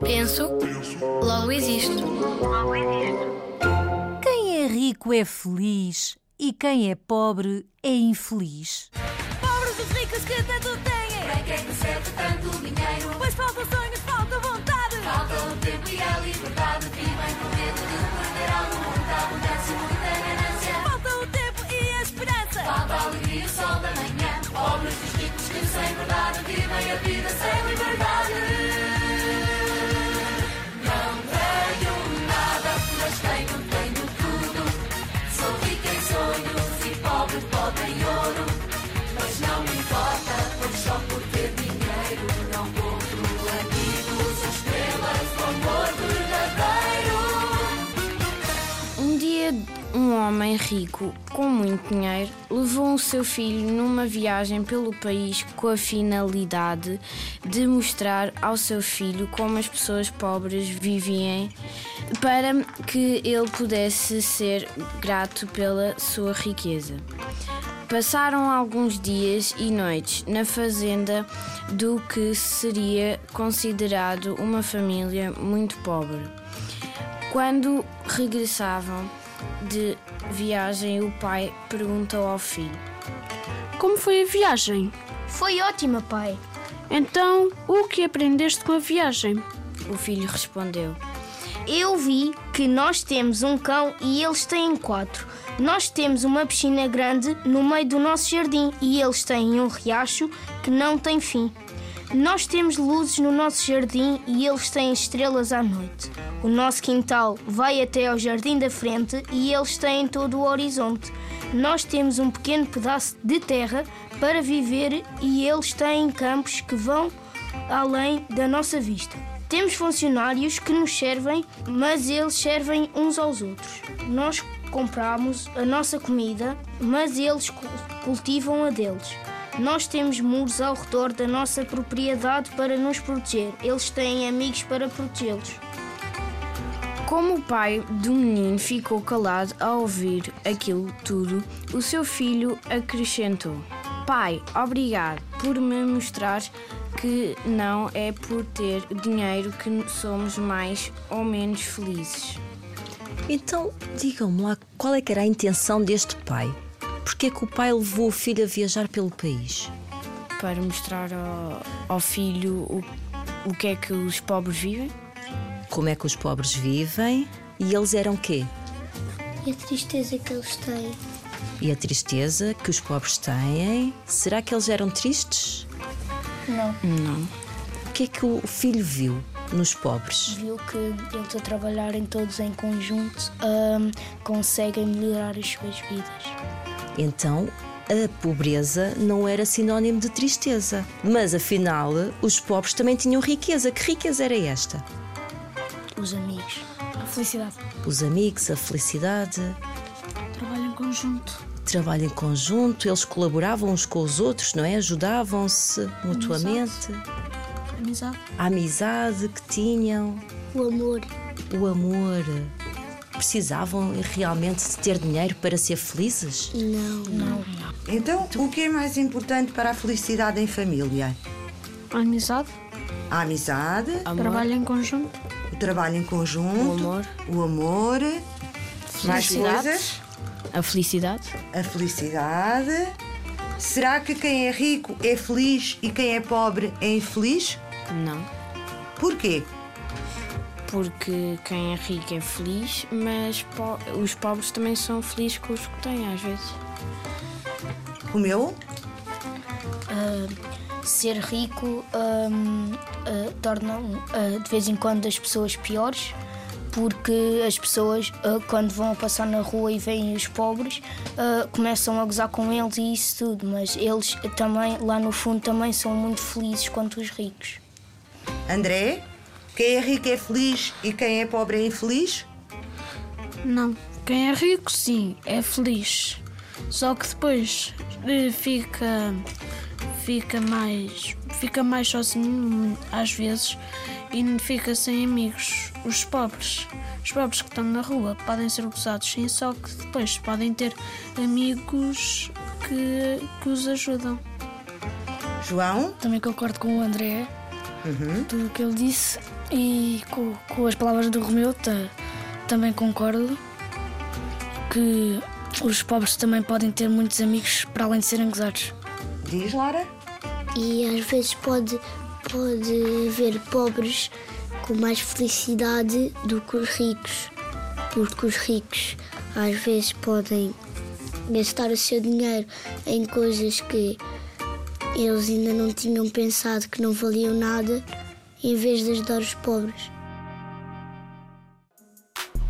Penso, logo existo. Quem é rico é feliz e quem é pobre é infeliz. Pobres os ricos que tanto têm. Para quem recebe tanto dinheiro, Pois falta sonhos, falta vontade. falta o tempo e a liberdade. Vivem com medo de perder algo, muita abundância, muita ganância. Falta o tempo e a esperança. Falta a alegria e o sol da manhã. Pobres dos ricos que sem verdade vivem a vida sem liberdade. Um homem rico com muito dinheiro levou o seu filho numa viagem pelo país com a finalidade de mostrar ao seu filho como as pessoas pobres viviam para que ele pudesse ser grato pela sua riqueza. Passaram alguns dias e noites na fazenda do que seria considerado uma família muito pobre. Quando regressavam de viagem, o pai perguntou ao filho: Como foi a viagem? Foi ótima, pai. Então, o que aprendeste com a viagem? O filho respondeu: Eu vi que nós temos um cão e eles têm quatro. Nós temos uma piscina grande no meio do nosso jardim e eles têm um riacho que não tem fim. Nós temos luzes no nosso jardim e eles têm estrelas à noite. O nosso quintal vai até ao jardim da frente e eles têm todo o horizonte. Nós temos um pequeno pedaço de terra para viver e eles têm campos que vão além da nossa vista. Temos funcionários que nos servem, mas eles servem uns aos outros. Nós compramos a nossa comida, mas eles cu- cultivam a deles. Nós temos muros ao redor da nossa propriedade para nos proteger. Eles têm amigos para protegê-los. Como o pai do menino ficou calado ao ouvir aquilo tudo, o seu filho acrescentou: Pai, obrigado por me mostrar que não é por ter dinheiro que somos mais ou menos felizes. Então, digam-me lá qual é que era a intenção deste pai? Porquê é que o pai levou o filho a viajar pelo país? Para mostrar ao, ao filho o, o que é que os pobres vivem? Como é que os pobres vivem? E eles eram quê? E a tristeza que eles têm. E a tristeza que os pobres têm? Será que eles eram tristes? Não. Não. O que é que o filho viu nos pobres? Viu que eles a trabalharem todos em conjunto ahm, conseguem melhorar as suas vidas. Então, a pobreza não era sinónimo de tristeza. Mas afinal, os pobres também tinham riqueza. Que riqueza era esta? Os amigos. A felicidade. Os amigos, a felicidade, Trabalho em conjunto. trabalho em conjunto, eles colaboravam uns com os outros, não é? Ajudavam-se mutuamente. Amizade. A amizade que tinham, O amor. o amor. Precisavam realmente de ter dinheiro para ser felizes? Não. Não. Então, o que é mais importante para a felicidade em família? Amizade. A amizade, Trabalho em conjunto. O trabalho em conjunto, O amor. o amor, mais coisas, A felicidade? a felicidade. Será que quem é rico é feliz e quem é pobre é infeliz? Não. Porquê? Porque quem é rico é feliz, mas po- os pobres também são felizes com os que têm, às vezes. O meu? Ser rico ahm, ah, torna ah, de vez em quando as pessoas piores, porque as pessoas, ah, quando vão passar na rua e veem os pobres, começam a gozar com eles e isso tudo, mas eles também, lá no fundo, também são muito felizes quanto os ricos. André? Quem é rico é feliz e quem é pobre é infeliz? Não. Quem é rico, sim, é feliz. Só que depois eh, fica. Fica mais. fica mais sozinho, às vezes, e fica sem amigos. Os pobres. Os pobres que estão na rua podem ser gozados, sim, só que depois podem ter amigos que, que os ajudam. João? Também concordo com o André. tudo o que ele disse e com, com as palavras do Romeu ta- também concordo que os pobres também podem ter muitos amigos para além de serem gozados. Diz, Lara? E às vezes pode, pode haver pobres com mais felicidade do que os ricos, porque os ricos às vezes podem gastar o seu dinheiro em coisas que eles ainda não tinham pensado que não valiam nada, em vez de ajudar os pobres.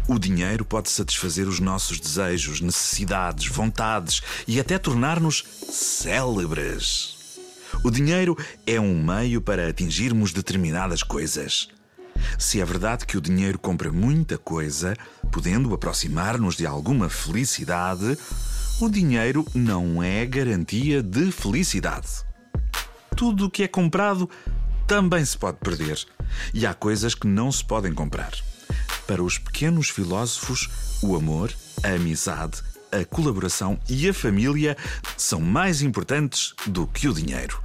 O dinheiro pode satisfazer os nossos desejos, necessidades, vontades e até tornar-nos célebres. O dinheiro é um meio para atingirmos determinadas coisas. Se é verdade que o dinheiro compra muita coisa, podendo aproximar-nos de alguma felicidade, o dinheiro não é garantia de felicidade. Tudo o que é comprado também se pode perder. E há coisas que não se podem comprar. Para os pequenos filósofos, o amor, a amizade, a colaboração e a família são mais importantes do que o dinheiro.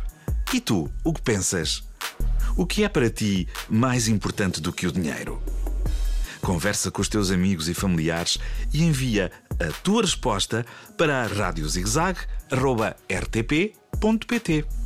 E tu, o que pensas? O que é para ti mais importante do que o dinheiro? Conversa com os teus amigos e familiares e envia a tua resposta para radiozigzag.rtp.pt.